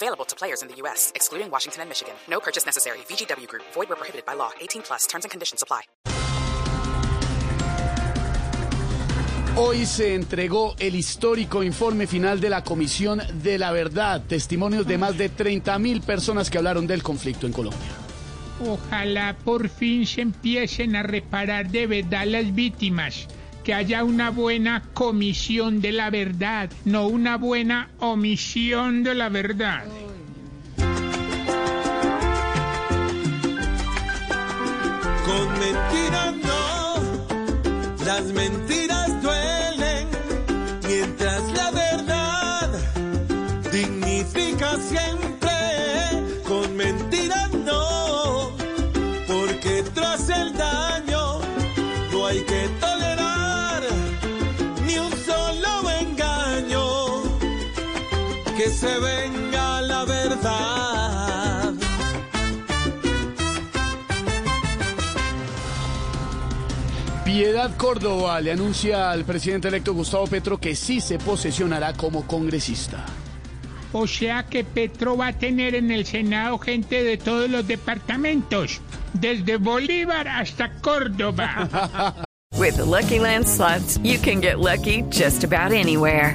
Available to players in the U.S., excluding Washington and Michigan. No purchase necessary. VGW Group. Void where prohibited by law. 18 plus. Terms and conditions apply. Hoy se entregó el histórico informe final de la Comisión de la Verdad, testimonios de más de 30 mil personas que hablaron del conflicto en Colombia. Ojalá por fin se empiecen a reparar de verdad las víctimas, que haya una buena comisión de la verdad, no una buena omisión de la verdad. Con mentiras no, las mentiras duelen, mientras la verdad dignifica siempre. Con mentiras no, porque tras el daño no hay que tolerar se venga la verdad. Piedad Córdoba le anuncia al presidente electo Gustavo Petro que sí se posesionará como congresista. O sea que Petro va a tener en el Senado gente de todos los departamentos, desde Bolívar hasta Córdoba. With the Lucky Land slots, you can get lucky just about anywhere.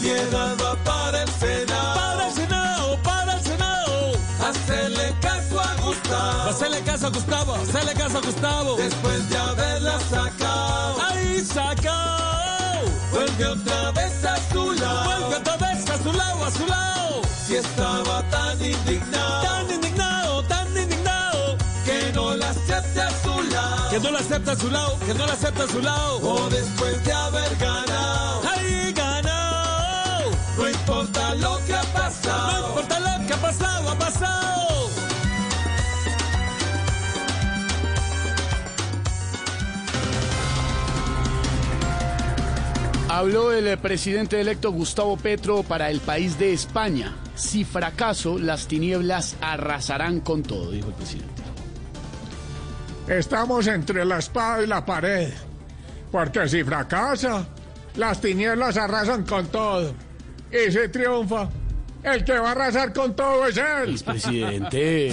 Piedad va para el Senado. Para el Senado, para el Senado. Hacerle caso a Gustavo. Hacele caso a Gustavo, hacele caso a Gustavo. Después de haberla sacado. Ahí sacó. Vuelve otra vez a su lado. Vuelve otra vez a su lado, a su lado. Si estaba tan indignado. Tan indignado, tan indignado. Que no la acepte a su lado. Que no la acepta a su lado, que no la acepta a su lado. O después de haber ganado. Lo que ha pasado. No importa lo que ha pasado, ha pasado. Habló el presidente electo Gustavo Petro para el país de España. Si fracaso, las tinieblas arrasarán con todo, dijo el presidente. Estamos entre la espada y la pared, porque si fracasa, las tinieblas arrasan con todo. Y si triunfa, el que va a arrasar con todo es él. El presidente.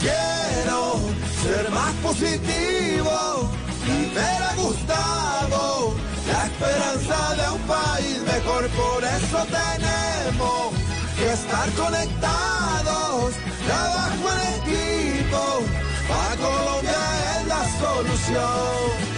Quiero ser más positivo y ver a Gustavo la esperanza de un país mejor. Por eso tenemos que estar conectados, trabajo en equipo. Para Colombia es la solución.